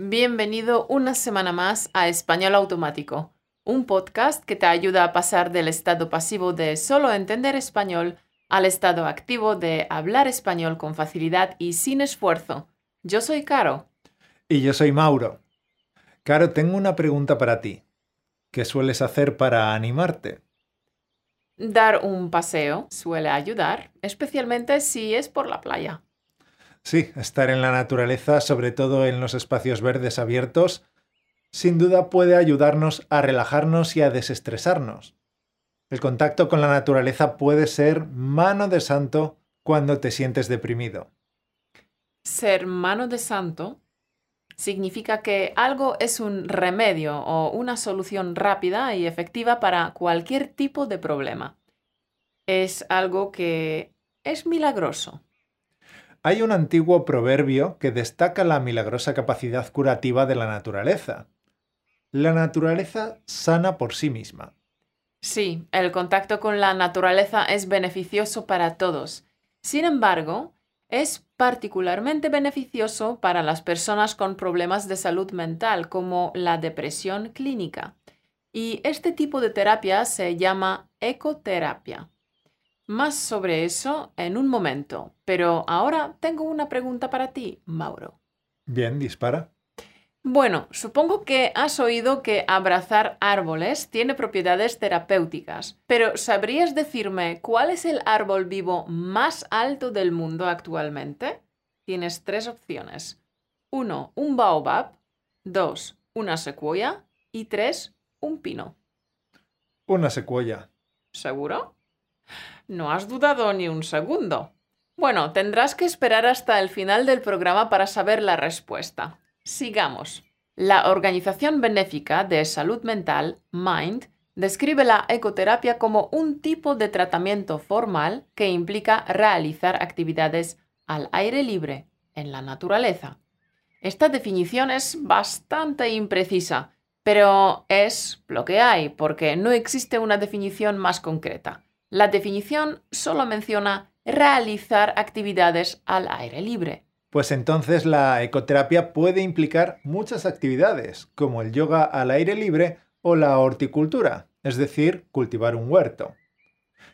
Bienvenido una semana más a Español Automático, un podcast que te ayuda a pasar del estado pasivo de solo entender español al estado activo de hablar español con facilidad y sin esfuerzo. Yo soy Caro. Y yo soy Mauro. Caro, tengo una pregunta para ti. ¿Qué sueles hacer para animarte? Dar un paseo suele ayudar, especialmente si es por la playa. Sí, estar en la naturaleza, sobre todo en los espacios verdes abiertos, sin duda puede ayudarnos a relajarnos y a desestresarnos. El contacto con la naturaleza puede ser mano de santo cuando te sientes deprimido. Ser mano de santo significa que algo es un remedio o una solución rápida y efectiva para cualquier tipo de problema. Es algo que es milagroso. Hay un antiguo proverbio que destaca la milagrosa capacidad curativa de la naturaleza. La naturaleza sana por sí misma. Sí, el contacto con la naturaleza es beneficioso para todos. Sin embargo, es particularmente beneficioso para las personas con problemas de salud mental como la depresión clínica. Y este tipo de terapia se llama ecoterapia. Más sobre eso en un momento, pero ahora tengo una pregunta para ti, Mauro. Bien, dispara. Bueno, supongo que has oído que abrazar árboles tiene propiedades terapéuticas, pero ¿sabrías decirme cuál es el árbol vivo más alto del mundo actualmente? Tienes tres opciones. Uno, un baobab. Dos, una secuoya. Y tres, un pino. Una secuoya. ¿Seguro? No has dudado ni un segundo. Bueno, tendrás que esperar hasta el final del programa para saber la respuesta. Sigamos. La Organización Benéfica de Salud Mental, MIND, describe la ecoterapia como un tipo de tratamiento formal que implica realizar actividades al aire libre, en la naturaleza. Esta definición es bastante imprecisa, pero es lo que hay, porque no existe una definición más concreta. La definición solo menciona realizar actividades al aire libre. Pues entonces la ecoterapia puede implicar muchas actividades, como el yoga al aire libre o la horticultura, es decir, cultivar un huerto.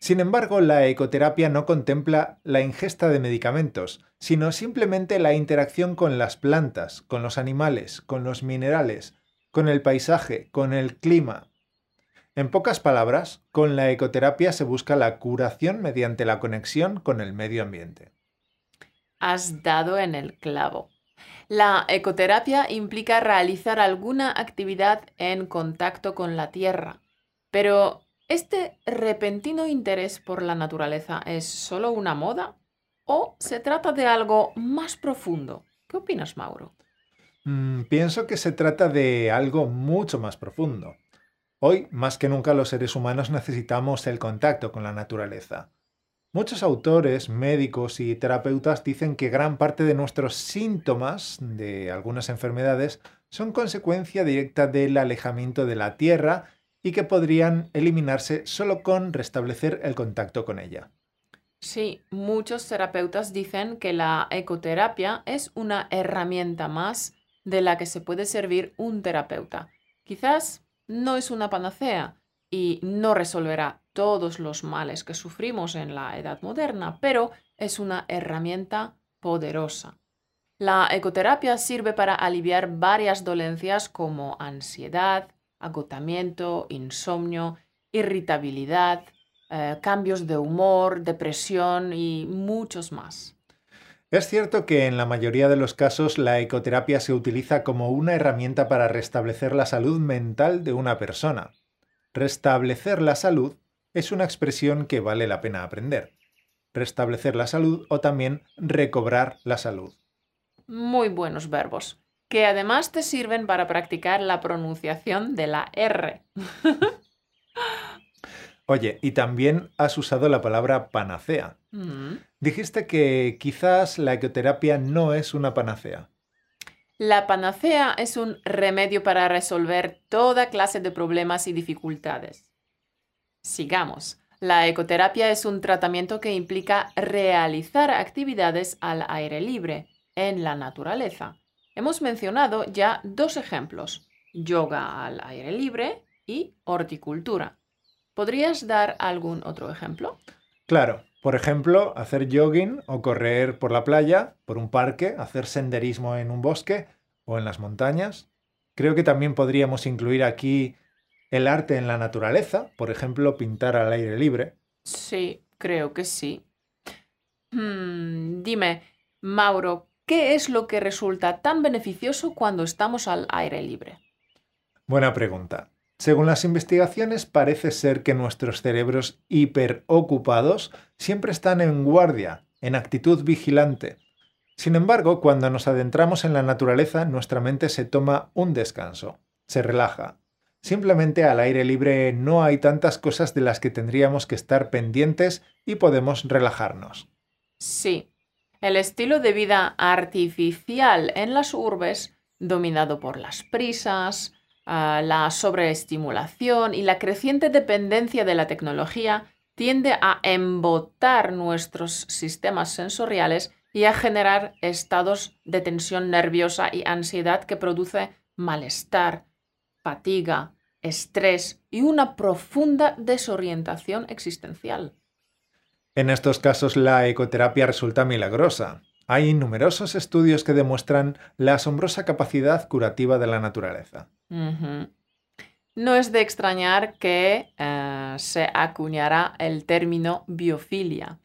Sin embargo, la ecoterapia no contempla la ingesta de medicamentos, sino simplemente la interacción con las plantas, con los animales, con los minerales, con el paisaje, con el clima. En pocas palabras, con la ecoterapia se busca la curación mediante la conexión con el medio ambiente has dado en el clavo. La ecoterapia implica realizar alguna actividad en contacto con la tierra, pero ¿este repentino interés por la naturaleza es solo una moda o se trata de algo más profundo? ¿Qué opinas, Mauro? Mm, pienso que se trata de algo mucho más profundo. Hoy, más que nunca, los seres humanos necesitamos el contacto con la naturaleza. Muchos autores, médicos y terapeutas dicen que gran parte de nuestros síntomas de algunas enfermedades son consecuencia directa del alejamiento de la Tierra y que podrían eliminarse solo con restablecer el contacto con ella. Sí, muchos terapeutas dicen que la ecoterapia es una herramienta más de la que se puede servir un terapeuta. Quizás no es una panacea y no resolverá todos los males que sufrimos en la edad moderna, pero es una herramienta poderosa. La ecoterapia sirve para aliviar varias dolencias como ansiedad, agotamiento, insomnio, irritabilidad, eh, cambios de humor, depresión y muchos más. Es cierto que en la mayoría de los casos la ecoterapia se utiliza como una herramienta para restablecer la salud mental de una persona. Restablecer la salud es una expresión que vale la pena aprender. Restablecer la salud o también recobrar la salud. Muy buenos verbos, que además te sirven para practicar la pronunciación de la R. Oye, y también has usado la palabra panacea. Mm. Dijiste que quizás la ecoterapia no es una panacea. La panacea es un remedio para resolver toda clase de problemas y dificultades. Sigamos. La ecoterapia es un tratamiento que implica realizar actividades al aire libre, en la naturaleza. Hemos mencionado ya dos ejemplos, yoga al aire libre y horticultura. ¿Podrías dar algún otro ejemplo? Claro, por ejemplo, hacer jogging o correr por la playa, por un parque, hacer senderismo en un bosque o en las montañas. Creo que también podríamos incluir aquí el arte en la naturaleza, por ejemplo, pintar al aire libre. Sí, creo que sí. Hmm, dime, Mauro, ¿qué es lo que resulta tan beneficioso cuando estamos al aire libre? Buena pregunta. Según las investigaciones, parece ser que nuestros cerebros hiperocupados siempre están en guardia, en actitud vigilante. Sin embargo, cuando nos adentramos en la naturaleza, nuestra mente se toma un descanso, se relaja. Simplemente al aire libre no hay tantas cosas de las que tendríamos que estar pendientes y podemos relajarnos. Sí, el estilo de vida artificial en las urbes, dominado por las prisas, Ah, la sobreestimulación y la creciente dependencia de la tecnología tiende a embotar nuestros sistemas sensoriales y a generar estados de tensión nerviosa y ansiedad que produce malestar, fatiga, estrés y una profunda desorientación existencial. En estos casos la ecoterapia resulta milagrosa. Hay numerosos estudios que demuestran la asombrosa capacidad curativa de la naturaleza. No es de extrañar que eh, se acuñara el término biofilia.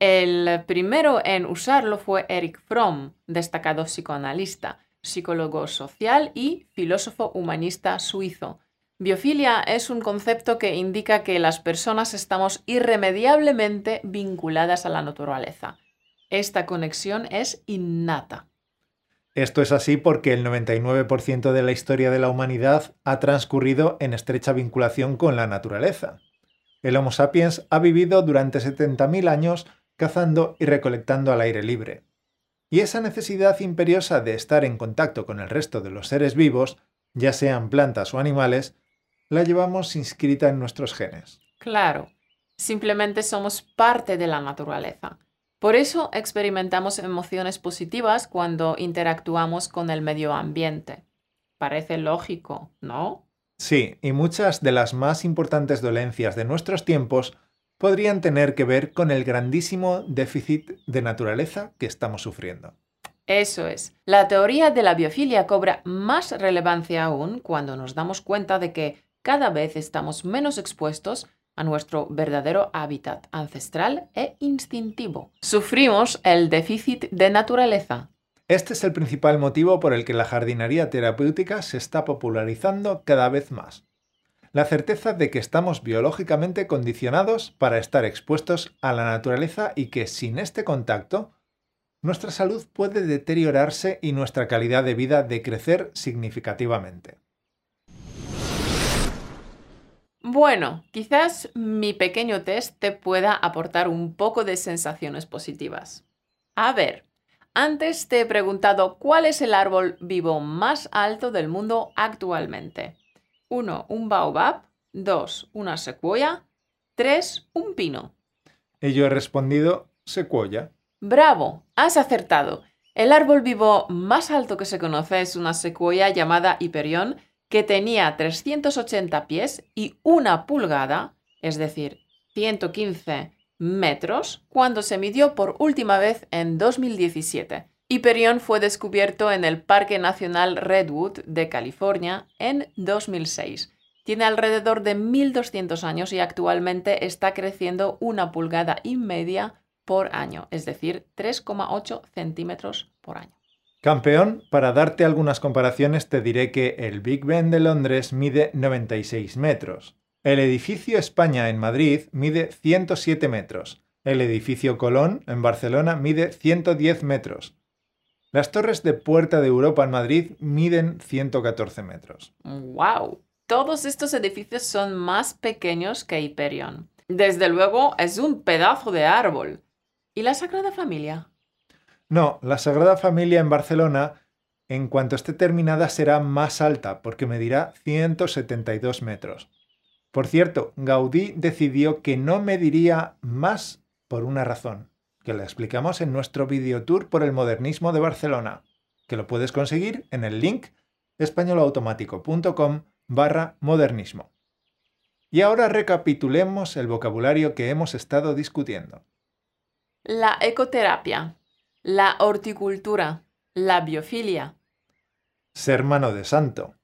El primero en usarlo fue Eric Fromm, destacado psicoanalista, psicólogo social y filósofo humanista suizo. Biofilia es un concepto que indica que las personas estamos irremediablemente vinculadas a la naturaleza esta conexión es innata. Esto es así porque el 99% de la historia de la humanidad ha transcurrido en estrecha vinculación con la naturaleza. El Homo sapiens ha vivido durante 70.000 años cazando y recolectando al aire libre. Y esa necesidad imperiosa de estar en contacto con el resto de los seres vivos, ya sean plantas o animales, la llevamos inscrita en nuestros genes. Claro, simplemente somos parte de la naturaleza. Por eso experimentamos emociones positivas cuando interactuamos con el medio ambiente. Parece lógico, ¿no? Sí, y muchas de las más importantes dolencias de nuestros tiempos podrían tener que ver con el grandísimo déficit de naturaleza que estamos sufriendo. Eso es. La teoría de la biofilia cobra más relevancia aún cuando nos damos cuenta de que cada vez estamos menos expuestos a nuestro verdadero hábitat ancestral e instintivo. Sufrimos el déficit de naturaleza. Este es el principal motivo por el que la jardinería terapéutica se está popularizando cada vez más. La certeza de que estamos biológicamente condicionados para estar expuestos a la naturaleza y que sin este contacto, nuestra salud puede deteriorarse y nuestra calidad de vida decrecer significativamente. Bueno, quizás mi pequeño test te pueda aportar un poco de sensaciones positivas. A ver, antes te he preguntado cuál es el árbol vivo más alto del mundo actualmente. 1. Un baobab. 2. Una secuoya. 3. Un pino. Y yo he respondido secuoya. Bravo, has acertado. El árbol vivo más alto que se conoce es una secuoya llamada Hiperión que tenía 380 pies y una pulgada, es decir, 115 metros, cuando se midió por última vez en 2017. Hyperion fue descubierto en el Parque Nacional Redwood de California en 2006. Tiene alrededor de 1.200 años y actualmente está creciendo una pulgada y media por año, es decir, 3,8 centímetros por año. Campeón, para darte algunas comparaciones te diré que el Big Ben de Londres mide 96 metros. El edificio España en Madrid mide 107 metros. El edificio Colón en Barcelona mide 110 metros. Las torres de Puerta de Europa en Madrid miden 114 metros. ¡Wow! Todos estos edificios son más pequeños que Hyperion. Desde luego es un pedazo de árbol. ¿Y la Sagrada Familia? No, la Sagrada Familia en Barcelona, en cuanto esté terminada, será más alta, porque medirá 172 metros. Por cierto, Gaudí decidió que no mediría más por una razón, que la explicamos en nuestro videotour por el modernismo de Barcelona. que lo puedes conseguir en el link españolautomático.com barra modernismo. Y ahora recapitulemos el vocabulario que hemos estado discutiendo. La ecoterapia, la horticultura, la biofilia, Ser mano de santo.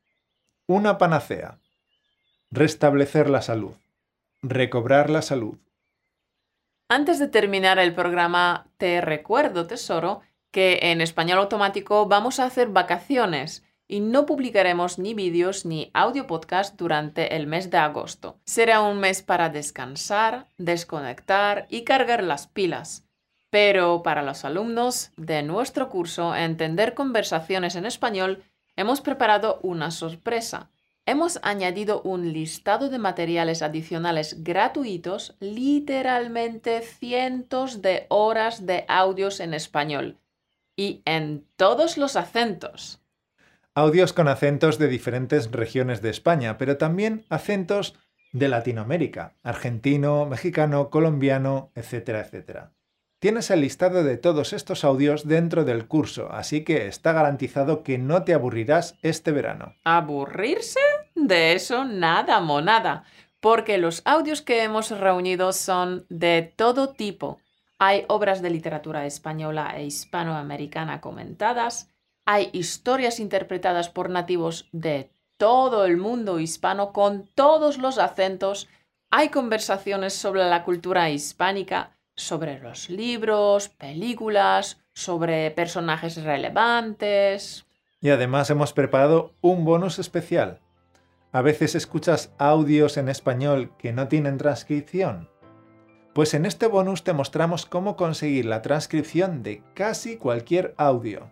Una panacea. Restablecer la salud. Recobrar la salud. Antes de terminar el programa, te recuerdo, tesoro, que en español automático vamos a hacer vacaciones y no publicaremos ni vídeos ni audio podcast durante el mes de agosto. Será un mes para descansar, desconectar y cargar las pilas. Pero para los alumnos de nuestro curso Entender conversaciones en español, hemos preparado una sorpresa. Hemos añadido un listado de materiales adicionales gratuitos, literalmente cientos de horas de audios en español y en todos los acentos. Audios con acentos de diferentes regiones de España, pero también acentos de Latinoamérica, argentino, mexicano, colombiano, etcétera, etcétera. Tienes el listado de todos estos audios dentro del curso, así que está garantizado que no te aburrirás este verano. ¿Aburrirse? De eso nada, monada, porque los audios que hemos reunido son de todo tipo. Hay obras de literatura española e hispanoamericana comentadas, hay historias interpretadas por nativos de todo el mundo hispano con todos los acentos, hay conversaciones sobre la cultura hispánica, sobre los libros, películas, sobre personajes relevantes. Y además hemos preparado un bonus especial. A veces escuchas audios en español que no tienen transcripción. Pues en este bonus te mostramos cómo conseguir la transcripción de casi cualquier audio.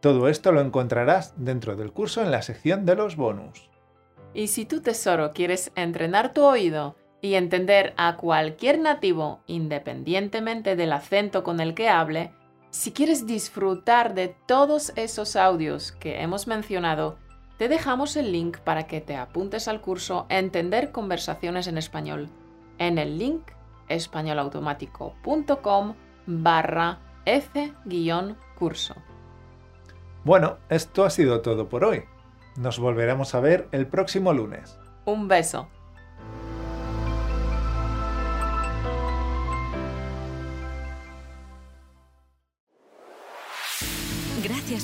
Todo esto lo encontrarás dentro del curso en la sección de los bonus. Y si tu tesoro quieres entrenar tu oído y entender a cualquier nativo independientemente del acento con el que hable, si quieres disfrutar de todos esos audios que hemos mencionado, te dejamos el link para que te apuntes al curso Entender conversaciones en español en el link españolautomático.com barra F-curso. Bueno, esto ha sido todo por hoy. Nos volveremos a ver el próximo lunes. Un beso.